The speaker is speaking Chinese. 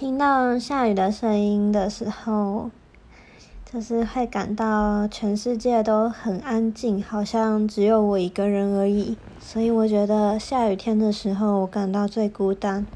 听到下雨的声音的时候就是会感到全世界都很安静好像只有我一个人而已。所以我觉得下雨天的时候我感到最孤单。